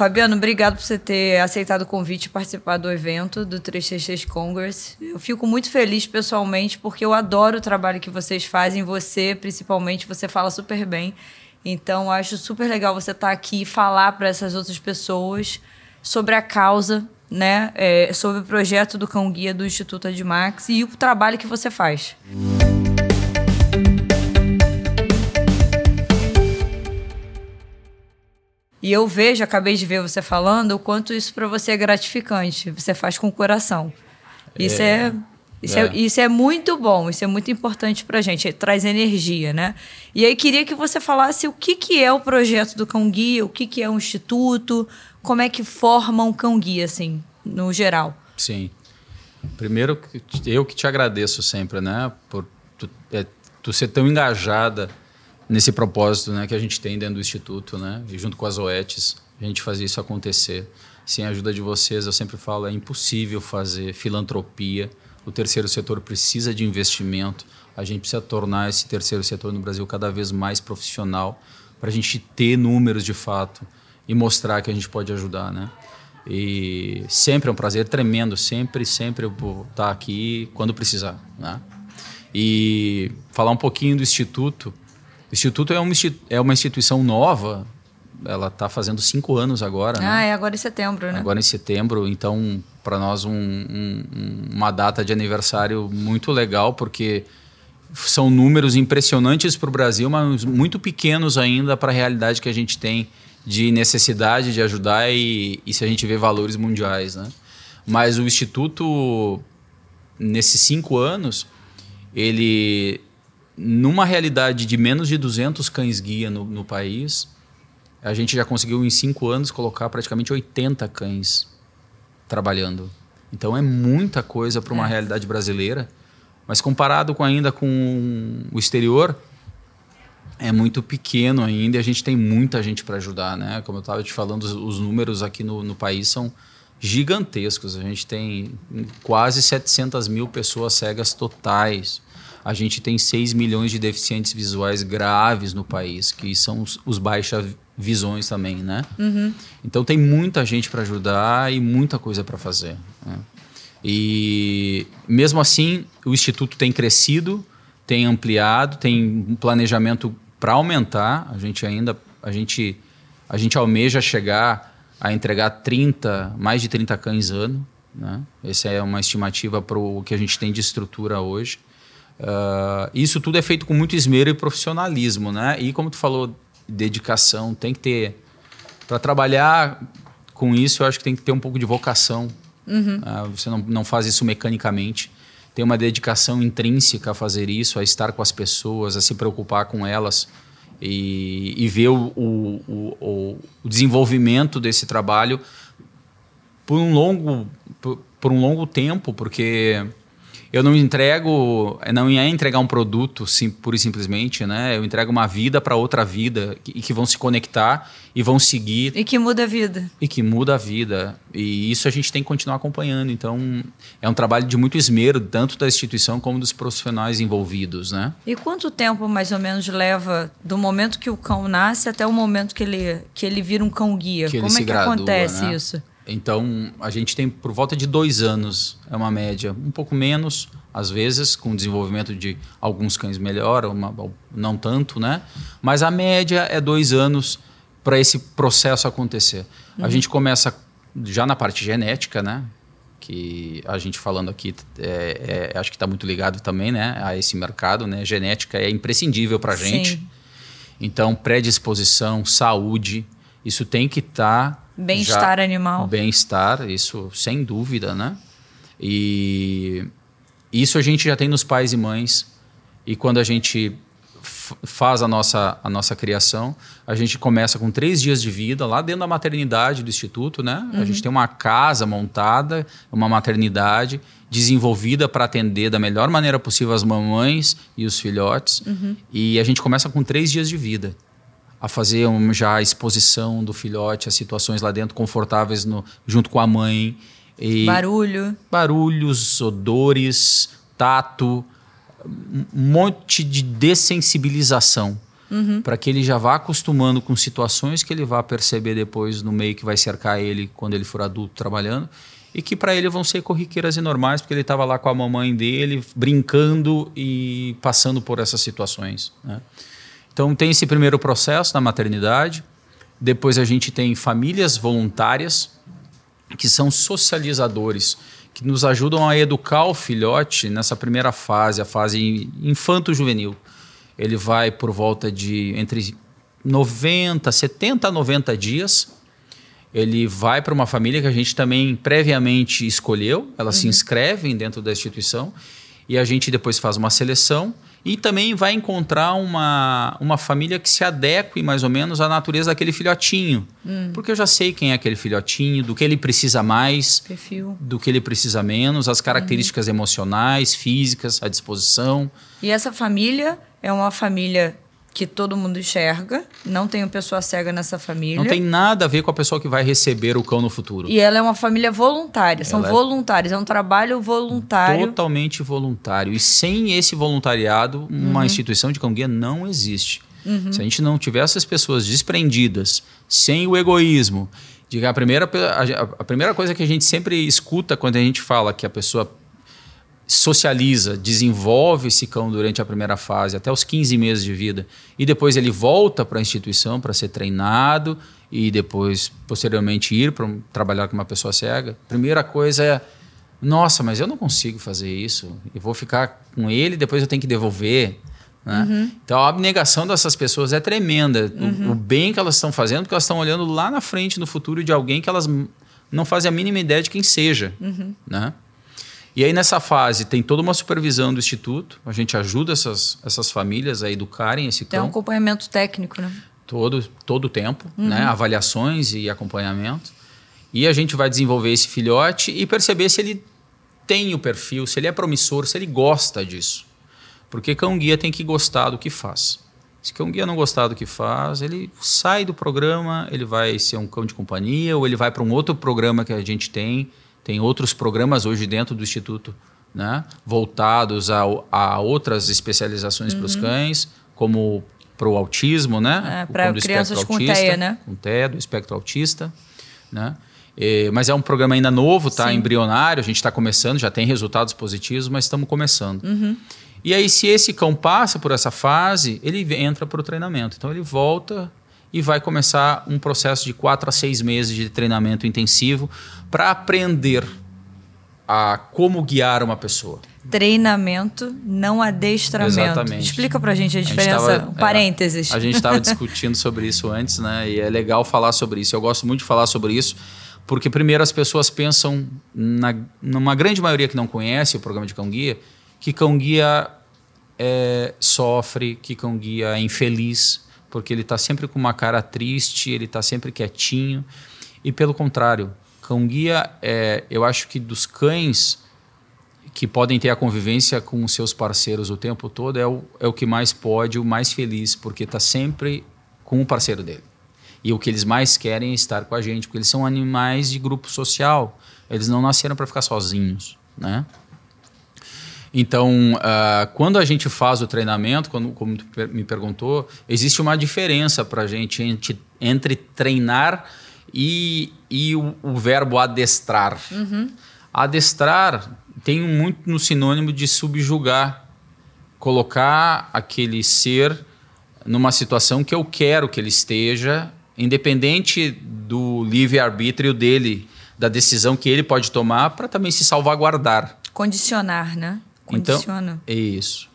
Fabiano, obrigado por você ter aceitado o convite e participar do evento do 366 Congress. Eu fico muito feliz pessoalmente porque eu adoro o trabalho que vocês fazem, você principalmente, você fala super bem. Então, acho super legal você estar aqui e falar para essas outras pessoas sobre a causa, né? É, sobre o projeto do Cão Guia do Instituto Admax e o trabalho que você faz. E eu vejo, acabei de ver você falando, o quanto isso para você é gratificante. Você faz com o coração. Isso é, é isso é. é. isso é muito bom, isso é muito importante para gente, traz energia, né? E aí queria que você falasse o que, que é o projeto do Cão Guia, o que, que é um instituto, como é que forma um Cão Guia, assim, no geral. Sim. Primeiro, eu que te agradeço sempre, né? Por tu, é, tu ser tão engajada nesse propósito né, que a gente tem dentro do Instituto, né? E junto com as OETs, a gente fazer isso acontecer. Sem a ajuda de vocês, eu sempre falo, é impossível fazer filantropia. O terceiro setor precisa de investimento. A gente precisa tornar esse terceiro setor no Brasil cada vez mais profissional para a gente ter números de fato e mostrar que a gente pode ajudar, né? E sempre é um prazer tremendo, sempre, sempre eu vou estar aqui quando precisar, né? E falar um pouquinho do Instituto. O Instituto é uma, é uma instituição nova, ela está fazendo cinco anos agora. Né? Ah, né? é agora em setembro, né? Agora em setembro, então para nós um, um, uma data de aniversário muito legal, porque são números impressionantes para o Brasil, mas muito pequenos ainda para a realidade que a gente tem de necessidade de ajudar e, e se a gente vê valores mundiais, né? Mas o Instituto, nesses cinco anos, ele numa realidade de menos de 200 cães-guia no, no, país, a gente já conseguiu em cinco anos colocar praticamente 80 cães trabalhando. Então é muita coisa para uma é. realidade brasileira, mas comparado com ainda com o exterior, é muito pequeno ainda e a gente tem muita gente para ajudar, né? Como eu estava te falando, os, os números aqui no, no país são gigantescos. A gente tem quase 700 mil pessoas cegas totais. A gente tem 6 milhões de deficientes visuais graves no país, que são os, os baixa visões também, né? Uhum. Então tem muita gente para ajudar e muita coisa para fazer. Né? E mesmo assim, o Instituto tem crescido, tem ampliado, tem um planejamento para aumentar. A gente ainda a gente, a gente almeja chegar a entregar 30, mais de 30 cães ano. Né? Essa é uma estimativa para o que a gente tem de estrutura hoje. Uh, isso tudo é feito com muito esmero e profissionalismo, né? E como tu falou, dedicação, tem que ter. Para trabalhar com isso, eu acho que tem que ter um pouco de vocação. Uhum. Uh, você não, não faz isso mecanicamente. Tem uma dedicação intrínseca a fazer isso, a estar com as pessoas, a se preocupar com elas e, e ver o, o, o, o desenvolvimento desse trabalho por um longo, por, por um longo tempo, porque eu não entrego, não ia entregar um produto sim, pura e simplesmente, né? Eu entrego uma vida para outra vida e que vão se conectar e vão seguir. E que muda a vida. E que muda a vida. E isso a gente tem que continuar acompanhando. Então, é um trabalho de muito esmero, tanto da instituição como dos profissionais envolvidos, né? E quanto tempo mais ou menos leva do momento que o cão nasce até o momento que ele, que ele vira um cão guia? Que como é que gradua, acontece né? isso? Então, a gente tem por volta de dois anos, é uma média, um pouco menos, às vezes, com o desenvolvimento de alguns cães melhor, uma, não tanto, né? Mas a média é dois anos para esse processo acontecer. Uhum. A gente começa já na parte genética, né? Que a gente falando aqui, é, é, acho que está muito ligado também, né? A esse mercado, né? Genética é imprescindível para a gente. Então, predisposição, saúde, isso tem que estar tá Bem-estar animal. Bem-estar, isso sem dúvida, né? E isso a gente já tem nos pais e mães. E quando a gente faz a nossa, a nossa criação, a gente começa com três dias de vida lá dentro da maternidade do instituto, né? Uhum. A gente tem uma casa montada, uma maternidade desenvolvida para atender da melhor maneira possível as mamães e os filhotes. Uhum. E a gente começa com três dias de vida a fazer um, já a exposição do filhote, as situações lá dentro confortáveis no, junto com a mãe. E Barulho. Barulhos, odores, tato, um monte de dessensibilização. uhum. para que ele já vá acostumando com situações que ele vá perceber depois no meio que vai cercar ele quando ele for adulto trabalhando e que para ele vão ser corriqueiras e normais, porque ele estava lá com a mamãe dele, brincando e passando por essas situações. Né? Então, tem esse primeiro processo na maternidade. Depois, a gente tem famílias voluntárias, que são socializadores, que nos ajudam a educar o filhote nessa primeira fase, a fase infanto-juvenil. Ele vai por volta de entre 90, 70 a 90 dias ele vai para uma família que a gente também previamente escolheu, elas uhum. se inscrevem dentro da instituição e a gente depois faz uma seleção e também vai encontrar uma, uma família que se adeque mais ou menos à natureza daquele filhotinho. Hum. Porque eu já sei quem é aquele filhotinho, do que ele precisa mais, Perfil. do que ele precisa menos, as características uhum. emocionais, físicas, a disposição. E essa família é uma família que todo mundo enxerga, não tem uma pessoa cega nessa família. Não tem nada a ver com a pessoa que vai receber o cão no futuro. E ela é uma família voluntária, são ela é voluntários, é um trabalho voluntário. Totalmente voluntário. E sem esse voluntariado, uma uhum. instituição de cão guia não existe. Uhum. Se a gente não tiver essas pessoas desprendidas, sem o egoísmo, de a primeira, a, a primeira coisa que a gente sempre escuta quando a gente fala que a pessoa socializa, desenvolve esse cão durante a primeira fase, até os 15 meses de vida, e depois ele volta para a instituição para ser treinado e depois, posteriormente, ir para trabalhar com uma pessoa cega, primeira coisa é: nossa, mas eu não consigo fazer isso, eu vou ficar com ele, depois eu tenho que devolver. Né? Uhum. Então a abnegação dessas pessoas é tremenda. Uhum. O, o, bem que elas estão fazendo, porque elas estão olhando lá na frente, no futuro, de alguém que elas não fazem a mínima ideia de quem seja. Uhum. Né? E aí, nessa fase, tem toda uma supervisão do Instituto. A gente ajuda essas, essas famílias a educarem esse cão. Tem um acompanhamento técnico, né? Todo, todo o tempo, uhum. né? Avaliações e acompanhamento. E a gente vai desenvolver esse filhote e perceber se ele tem o perfil, se ele é promissor, se ele gosta disso. Porque cão-guia tem que gostar do que faz. Se cão-guia não gostar do que faz, ele sai do programa, ele vai ser um cão de companhia ou ele vai para um outro programa que a gente tem tem outros programas hoje dentro do Instituto né, voltados a, a outras especializações uhum. para os cães, como para o autismo, né? É, para crianças com autista, TEA, né? Com TEA, do espectro autista, né? E, mas é um programa ainda novo, tá? Sim. Embrionário, a gente está começando, já tem resultados positivos, mas estamos começando. Uhum. E aí, se esse cão passa por essa fase, ele entra para o treinamento. Então, ele volta e vai começar um processo de quatro a seis meses de treinamento intensivo para aprender a como guiar uma pessoa. Treinamento, não adestramento. Exatamente. Explica pra gente a diferença, a gente tava, parênteses. É, a gente estava discutindo sobre isso antes, né? E é legal falar sobre isso. Eu gosto muito de falar sobre isso, porque primeiro as pessoas pensam, na, numa grande maioria que não conhece o programa de cão guia, que cão guia é, sofre, que cão guia é infeliz porque ele está sempre com uma cara triste, ele está sempre quietinho. E pelo contrário, cão guia, é, eu acho que dos cães que podem ter a convivência com os seus parceiros o tempo todo é o, é o que mais pode, o mais feliz, porque está sempre com o parceiro dele. E o que eles mais querem é estar com a gente, porque eles são animais de grupo social. Eles não nasceram para ficar sozinhos, né? Então, uh, quando a gente faz o treinamento, quando, como tu me perguntou, existe uma diferença para a gente entre, entre, treinar e, e o, o verbo adestrar. Uhum. Adestrar tem muito no sinônimo de subjugar, colocar aquele ser numa situação que eu quero que ele esteja, independente do livre-arbítrio dele, da decisão que ele pode tomar para também se salvaguardar. Condicionar, né? Condiciona. Então, isso.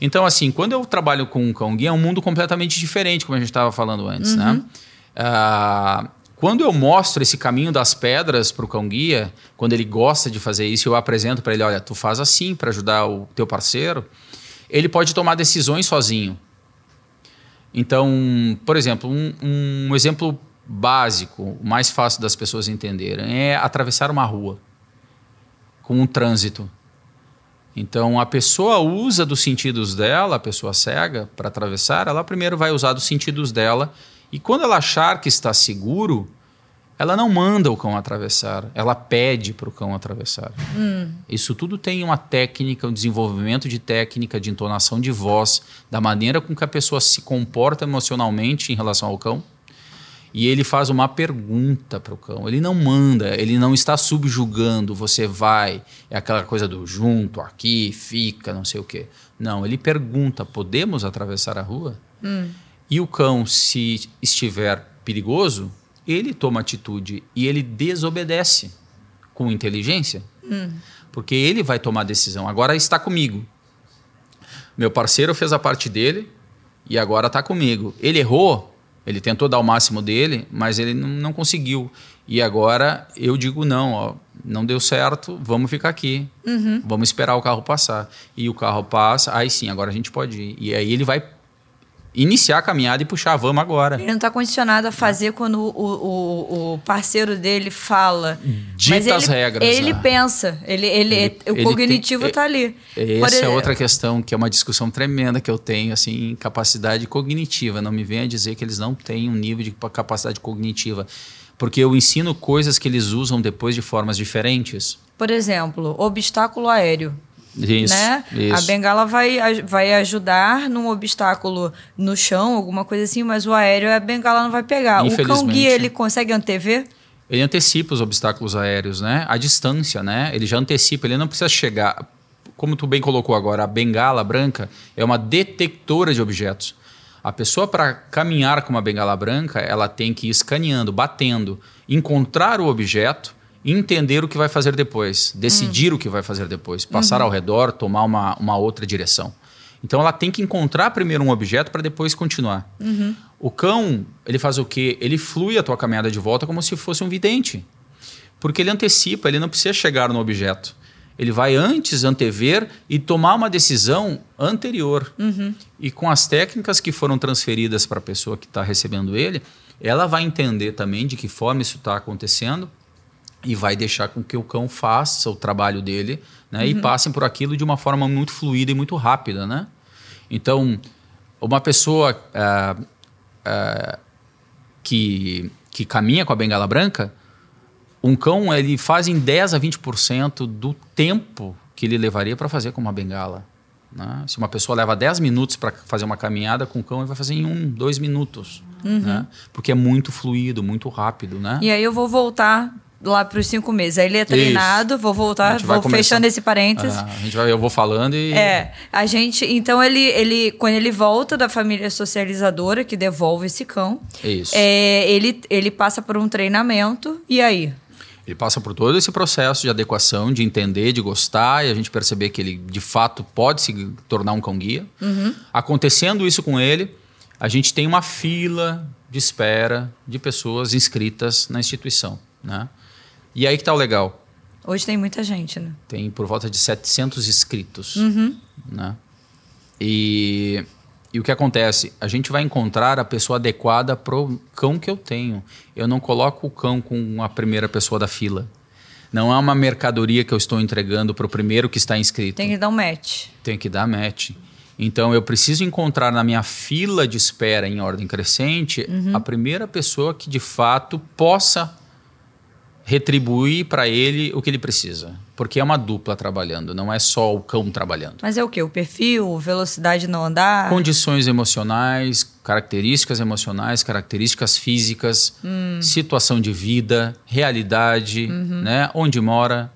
Então, assim, quando eu trabalho com um cão guia, é um mundo completamente diferente, como a gente estava falando antes, né? uhum. né? Ah, quando eu mostro esse caminho das pedras para o cão guia, quando ele gosta de fazer isso, eu apresento para ele, olha, tu faz assim para ajudar o teu parceiro, ele pode tomar decisões sozinho. Então, por exemplo, um, um exemplo básico, mais fácil das pessoas entenderem, é atravessar uma rua com um trânsito. Então a pessoa usa dos sentidos dela, a pessoa cega, para atravessar, ela primeiro vai usar dos sentidos dela e quando ela achar que está seguro, ela não manda o cão atravessar, ela pede para o cão atravessar. Hum. Isso tudo tem uma técnica, um desenvolvimento de técnica, de entonação de voz, da maneira com que a pessoa se comporta emocionalmente em relação ao cão. E ele faz uma pergunta para o cão. Ele não manda, ele não está subjugando. Você vai, é aquela coisa do junto, aqui, fica, não sei o quê. Não, ele pergunta: podemos atravessar a rua? Hum. E o cão, se estiver perigoso, ele toma atitude e ele desobedece com inteligência, hum. porque ele vai tomar a decisão. Agora está comigo. Meu parceiro fez a parte dele e agora está comigo. Ele errou, ele tentou dar o máximo dele, mas ele não, não conseguiu. E agora eu digo não, ó, não deu certo, vamos ficar aqui, uhum. vamos esperar o carro passar. E o carro passa, aí sim, agora a gente pode ir. E aí ele vai iniciar a caminhada e puxar, vamos agora. Ele não está condicionado a fazer quando o, o, o, parceiro dele fala. Dita ele, as regras. Ele né? pensa, ele, ele, ele o ele cognitivo está ali. Essa Por é outra questão, que é uma discussão tremenda que eu tenho, assim, capacidade cognitiva. Não me venha dizer que eles não têm um nível de capacidade cognitiva. Porque eu ensino coisas que eles usam depois de formas diferentes. Por exemplo, obstáculo aéreo. Isso, né? Isso. A bengala vai, vai ajudar num obstáculo no chão, alguma coisa assim, mas o aéreo a bengala não vai pegar. O cão guia, ele consegue antever? Ele antecipa os obstáculos aéreos, né? A distância, né? Ele já antecipa, ele não precisa chegar. Como tu bem colocou agora, a bengala branca é uma detectora de objetos. A pessoa, para caminhar com uma bengala branca, ela tem que ir escaneando, batendo, encontrar o objeto entender o que vai fazer depois, decidir hum. o que vai fazer depois, passar uhum. ao redor, tomar uma, uma outra direção. Então ela tem que encontrar primeiro um objeto para depois continuar. Uhum. O cão, ele faz o quê? Ele flui a tua caminhada de volta como se fosse um vidente. Porque ele antecipa, ele não precisa chegar no objeto. Ele vai antes antever e tomar uma decisão anterior. Uhum. E com as técnicas que foram transferidas para a pessoa que está recebendo ele, ela vai entender também de que forma isso está acontecendo e vai deixar com que o cão faça o trabalho dele né, uhum. e passem por aquilo de uma forma muito fluida e muito rápida. Né? Então, uma pessoa uh, uh, que, que caminha com a bengala branca, um cão ele faz em 10 a 20% do tempo que ele levaria para fazer com uma bengala. Né? Se uma pessoa leva 10 minutos para fazer uma caminhada com o cão, ele vai fazer em um, dois minutos. Uhum. Né? Porque é muito fluido, muito rápido. Né? E aí eu vou voltar lá para os cinco meses. Aí ele é treinado, Isso. vou voltar, vou fechando esse parênteses. Ah, a gente vai, eu vou falando e. É, a gente. Então ele, ele, quando ele volta da família socializadora que devolve esse cão, Isso. É, ele, ele passa por um treinamento e aí. Ele passa por todo esse processo de adequação, de entender, de gostar, e a gente perceber que ele de fato pode se tornar um cão guia. Uhum. Acontecendo isso com ele, a gente tem uma fila de espera de pessoas inscritas na instituição. Né? E aí que tá o legal. Hoje tem muita gente, né? Tem por volta de 700 inscritos. Uhum. Né? E, e o que acontece? A gente vai encontrar a pessoa adequada pro cão que eu tenho. Eu não coloco o cão com a primeira pessoa da fila. Não é uma mercadoria que eu estou entregando para o primeiro que está inscrito. Tem que dar um match. Tem que dar match. Então eu preciso encontrar na minha fila de espera em ordem crescente uhum. a primeira pessoa que de fato possa retribuir para ele o que ele precisa. Porque é uma dupla trabalhando, não é só o cão trabalhando. Mas é o que? O perfil, velocidade no andar? Condições emocionais, características emocionais, características físicas, hum. situação de vida, realidade, uhum. né? onde mora.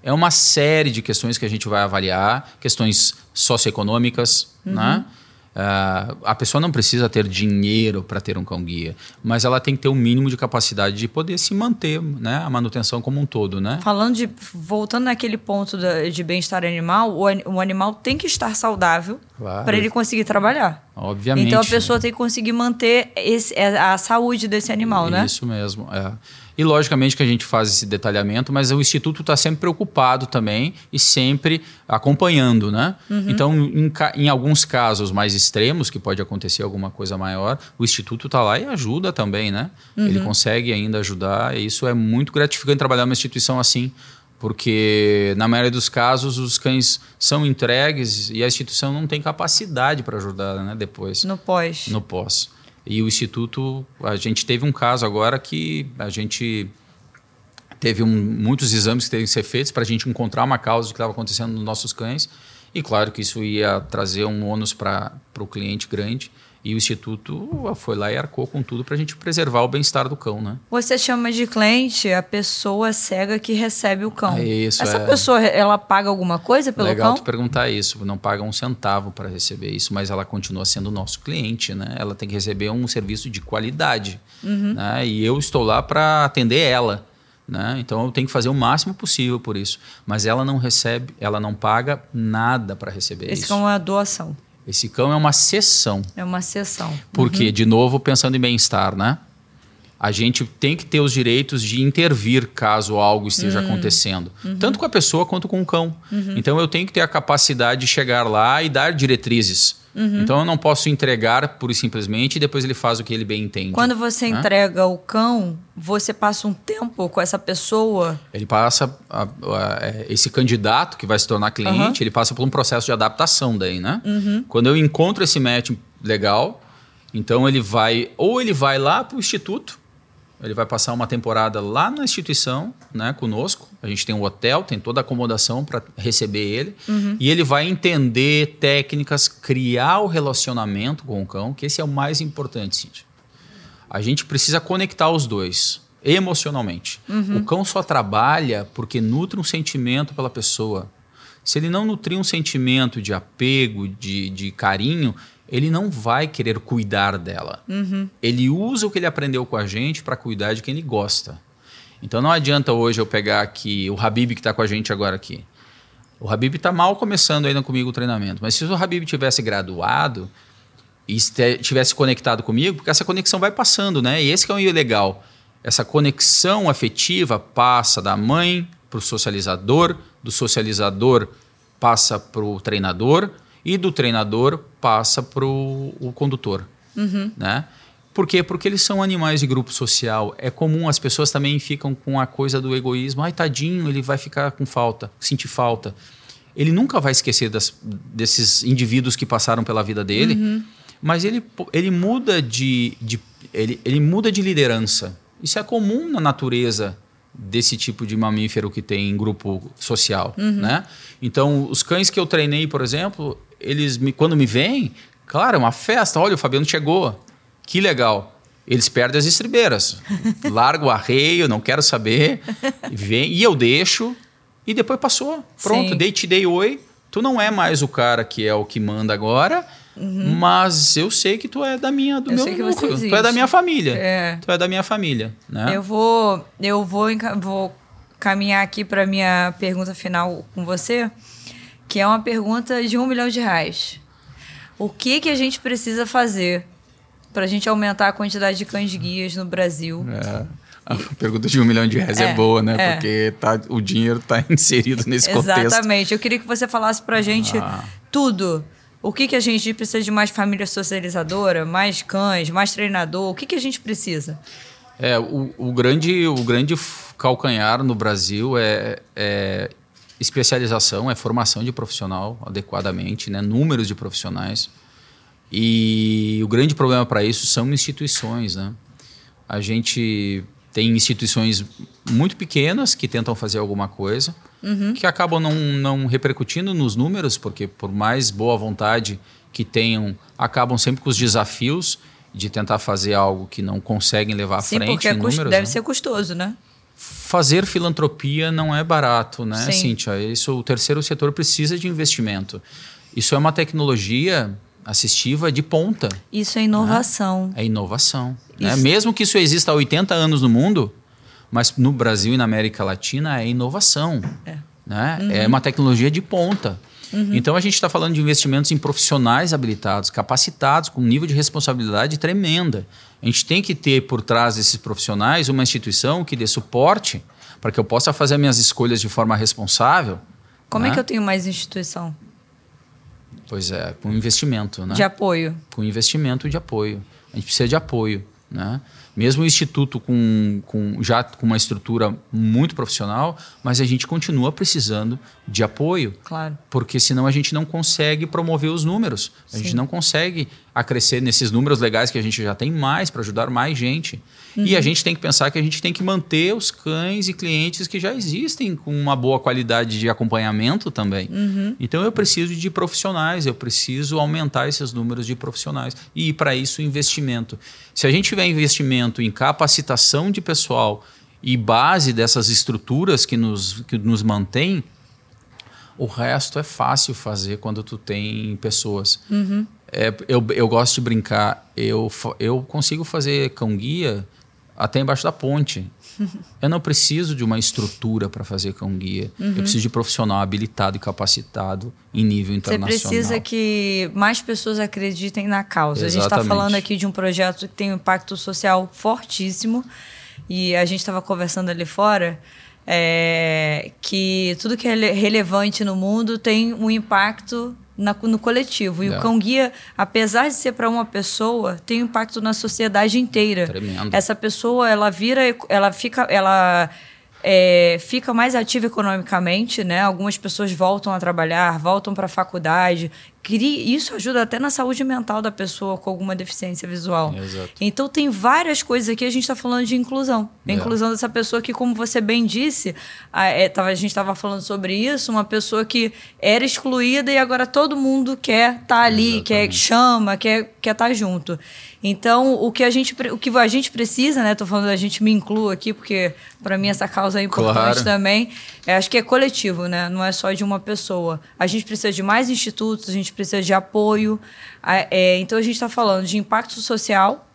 É uma série de questões que a gente vai avaliar, questões socioeconômicas, uhum. né? Uh, a pessoa não precisa ter dinheiro para ter um cão guia, mas ela tem que ter o um mínimo de capacidade de poder se manter, né? A manutenção como um todo, né? Falando de voltando naquele ponto da, de bem-estar animal, o, o, animal tem que estar saudável claro. para ele conseguir trabalhar. Obviamente. Então a pessoa tem que conseguir manter esse, a saúde desse animal, Isso né? Isso mesmo. É. E logicamente que a gente faz esse detalhamento, mas o Instituto está sempre preocupado também e sempre acompanhando, né? Uhum. Então, em, em, alguns casos mais extremos, que pode acontecer alguma coisa maior, o Instituto está lá e ajuda também, né? Uhum. Ele consegue ainda ajudar e isso é muito gratificante trabalhar numa instituição assim, porque na maioria dos casos os cães são entregues e a instituição não tem capacidade para ajudar, né? Depois. No pós. No pós. E o Instituto, a gente teve um caso agora que a gente teve um, muitos exames que teve que ser feitos para a gente encontrar uma causa do que estava acontecendo nos nossos cães. E claro que isso ia trazer um ônus para o cliente grande. E o Instituto foi lá e arcou com tudo para a gente preservar o bem-estar do cão, né? Você chama de cliente a pessoa cega que recebe o cão. É isso, Essa é. pessoa, ela paga alguma coisa pelo Legal cão? tu perguntar isso. Não paga um centavo para receber isso, mas ela continua sendo nosso cliente, né? Ela tem que receber um serviço de qualidade, Uhum. né? E eu estou lá para atender ela, né? Então eu tenho que fazer o máximo possível por isso. Mas ela não recebe, ela não paga nada para receber Esse isso. cão é uma doação. Esse cão é uma sessão. É uma sessão. Porque, de novo, pensando em bem-estar, né? A gente tem que ter os direitos de intervir caso algo esteja acontecendo, tanto com a pessoa quanto com o cão. Então eu tenho que ter a capacidade de chegar lá e dar diretrizes. Então eu não posso entregar pura e simplesmente e depois ele faz o que ele bem entende. Quando você né? entrega o cão, você passa um tempo com essa pessoa. Ele passa a- a- é, esse candidato que vai se tornar cliente, ele passa por um processo de adaptação daí, né? Quando eu encontro esse match legal, então ele vai ou ele vai lá para o instituto, ele vai passar uma temporada lá na instituição, né, conosco. A gente tem um hotel, tem toda a acomodação para receber ele e ele vai entender técnicas, criar o relacionamento com o cão, que esse é o mais importante, Cíntia. A gente precisa conectar os dois emocionalmente. O cão só trabalha porque nutre um sentimento pela pessoa. Se ele não nutrir um sentimento de apego, de, de carinho, ele não vai querer cuidar dela. Ele usa o que ele aprendeu com a gente para cuidar de quem ele gosta. Então não adianta hoje eu pegar aqui o Habib que está com a gente agora aqui. O Habib está mal começando ainda comigo o treinamento, mas se o Habib tivesse graduado, e tivesse conectado comigo, porque essa conexão vai passando, né? E esse que é o legal. Essa conexão afetiva passa da mãe para o socializador, do socializador passa para o treinador e do treinador passa para o condutor, né? Por quê? Porque eles são animais de grupo social. É comum, as pessoas também ficam com a coisa do egoísmo. Ai, tadinho, ele vai ficar com falta, sentir falta. Ele nunca vai esquecer das- desses indivíduos que passaram pela vida dele, mas ele, ele muda de, de- ele, ele muda de liderança. Isso é comum na natureza desse tipo de mamífero que tem em grupo social, né? Então, os cães que eu treinei, por exemplo, eles me, quando me veem, claro, é uma festa. Olha, o Fabiano chegou. Que legal. Eles perdem as estribeiras. Largo o arreio, não quero saber. E Vem, e eu deixo. E depois passou. Pronto, Sim. dei, te dei oi. Tu não é mais o cara que é o que manda agora. Mas eu sei que tu é da minha, do Uhum. Eu meu núcleo. Tu é da minha família. É. Tu é da minha família, né? Eu vou, eu vou, vou caminhar aqui para minha pergunta final com você, que é uma pergunta de um milhão de reais. O que que a gente precisa fazer para a gente aumentar a quantidade de cães guias no Brasil? É. A pergunta de um milhão de reais é, É, boa, né? é. Porque tá, o dinheiro está inserido nesse contexto. Exatamente. Eu queria que você falasse pra gente Ah. tudo. O que, que a gente precisa de mais família socializadora, mais cães, mais treinador? O que, que a gente precisa? É, o, o grande, o grande calcanhar no Brasil é, é especialização, é formação de profissional adequadamente, né? números de profissionais. E o grande problema para isso são instituições. Né? A gente tem instituições muito pequenas que tentam fazer alguma coisa, que acabam não, não repercutindo nos números, porque por mais boa vontade que tenham, acabam sempre com os desafios de tentar fazer algo que não conseguem levar à Sim, frente porque é em cust- números. deve né? ser custoso, né? Fazer filantropia não é barato, né, Sim. Cíntia? Isso, o terceiro setor precisa de investimento. Isso é uma tecnologia assistiva de ponta. Isso é inovação. É inovação. Né? Mesmo que isso exista há 80 anos no mundo, mas no Brasil e na América Latina é inovação. É. Né? é uma tecnologia de ponta. Então a gente está falando de investimentos em profissionais habilitados, capacitados, com um nível de responsabilidade tremenda. A gente tem que ter por trás desses profissionais uma instituição que dê suporte para que eu possa fazer minhas escolhas de forma responsável. Como é né? que eu tenho mais instituição Pois é, com investimento. Né? de apoio? com investimento de apoio. A gente precisa de apoio, né? Mesmo o instituto com, com já com uma estrutura muito profissional, mas a gente continua precisando de apoio. Claro. Porque senão a gente não consegue promover os números. A Sim. gente não consegue acrescer nesses números legais que a gente já tem mais para ajudar mais gente. Uhum. E a gente tem que pensar que a gente tem que manter os cães e clientes que já existem com uma boa qualidade de acompanhamento também. Uhum. Então eu preciso de profissionais, eu preciso aumentar esses números de profissionais. E para isso, investimento. Se a gente tiver investimento em capacitação de pessoal e base dessas estruturas que nos, que nos mantém, o resto é fácil fazer quando tu tem pessoas. Uhum. É, eu, eu gosto de brincar. Eu, eu consigo fazer cão-guia até embaixo da ponte. Eu não preciso de uma estrutura para fazer cão guia. Uhum. Eu preciso de profissional habilitado e capacitado em nível internacional. Você precisa que mais pessoas acreditem na causa. Exatamente. A gente está falando aqui de um projeto que tem um impacto social fortíssimo e a gente estava conversando ali fora. É, que tudo que é relevante no mundo tem um impacto na, no coletivo. E é. o cão guia, apesar de ser para uma pessoa, tem um impacto na sociedade inteira. Tremendo. Essa pessoa, ela vira, ela fica, ela é, fica mais ativa economicamente, né? Algumas pessoas voltam a trabalhar, voltam para a faculdade. Isso ajuda até na saúde mental da pessoa com alguma deficiência visual. Exato. Então tem várias coisas aqui, a gente está falando de inclusão. A é. inclusão dessa pessoa que, como você bem disse, a, é, a gente estava falando sobre isso, uma pessoa que era excluída e agora todo mundo quer estar tá ali, Exatamente. quer chama, quer quer estar tá junto. Então, o que a gente, o que a gente precisa, né? Tô falando a gente me incluo aqui, porque para mim essa causa é importante claro. também. É, acho que é coletivo, né? Não é só de uma pessoa. A gente precisa de mais institutos, a gente precisa de apoio. É, então, a gente está falando de impacto social.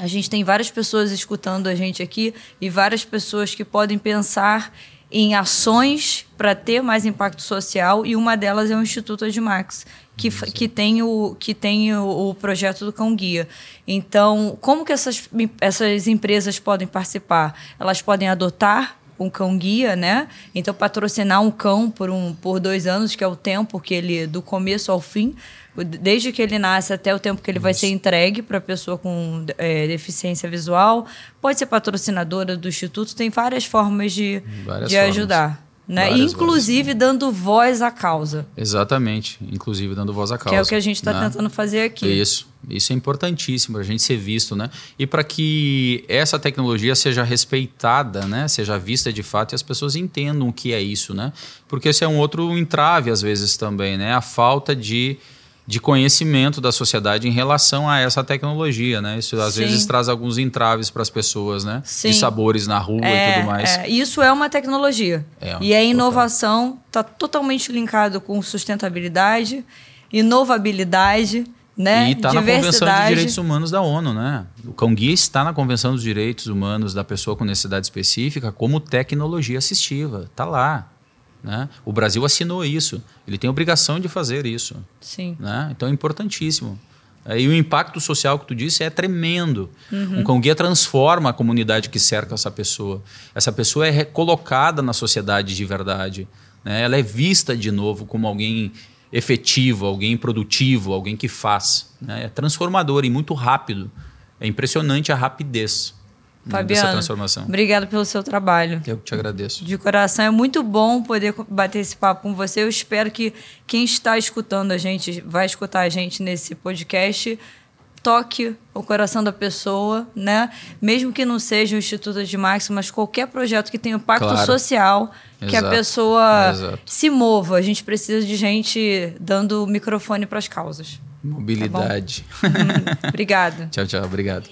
A gente tem várias pessoas escutando a gente aqui e várias pessoas que podem pensar em ações para ter mais impacto social e uma delas é o Instituto Admax, que, que tem, o, que tem o, o, projeto do Cão Guia. Então, como que essas, essas empresas podem participar? Elas podem adotar um cão guia, né? Então patrocinar um cão por um por dois anos, que é o tempo que ele do começo ao fim, desde que ele nasce até o tempo que ele vai ser entregue para a pessoa com é, deficiência visual, pode ser patrocinadora do instituto, tem várias formas de, várias de formas. ajudar. Né? Inclusive dando voz à causa. Exatamente, inclusive dando voz à causa. Que é o que a gente está né? tentando fazer aqui. Isso, isso é importantíssimo para a gente ser visto, né? E para que essa tecnologia seja respeitada, né? Seja vista de fato e as pessoas entendam o que é isso, né? Porque esse é um outro entrave às vezes também, né? A falta de de conhecimento da sociedade em relação a essa tecnologia, né? Isso às Sim. vezes traz alguns entraves para as pessoas, né? Sim. De sabores na rua é, e tudo mais. É. Isso é uma tecnologia. É, e a inovação está totalmente linkado com sustentabilidade, inovabilidade, né? E está na Convenção de Direitos Humanos da ONU, né? O Cão Guia está na Convenção dos Direitos Humanos da Pessoa com Necessidade Específica como tecnologia assistiva. Está lá. Né? O Brasil assinou isso, ele tem obrigação de fazer isso. Sim. Né? Então é importantíssimo. E o impacto social que tu disse é tremendo. Uhum. Um cão guia transforma a comunidade que cerca essa pessoa. Essa pessoa é colocada na sociedade de verdade. Né? Ela é vista de novo como alguém efetivo, alguém produtivo, alguém que faz. Né? É transformador e muito rápido. É impressionante a rapidez. Fabiano, dessa transformação. Obrigado pelo seu trabalho. Eu te agradeço. De coração, é muito bom poder bater esse papo com você. Eu espero que quem está escutando a gente, vai escutar a gente nesse podcast, toque o coração da pessoa, né? Mesmo que não seja o Instituto de Max, mas qualquer projeto que tenha impacto claro. social, Exato. que a pessoa Exato. se mova. A gente precisa de gente dando microfone para as causas. Mobilidade. Tá hum, obrigado. tchau, tchau. Obrigado.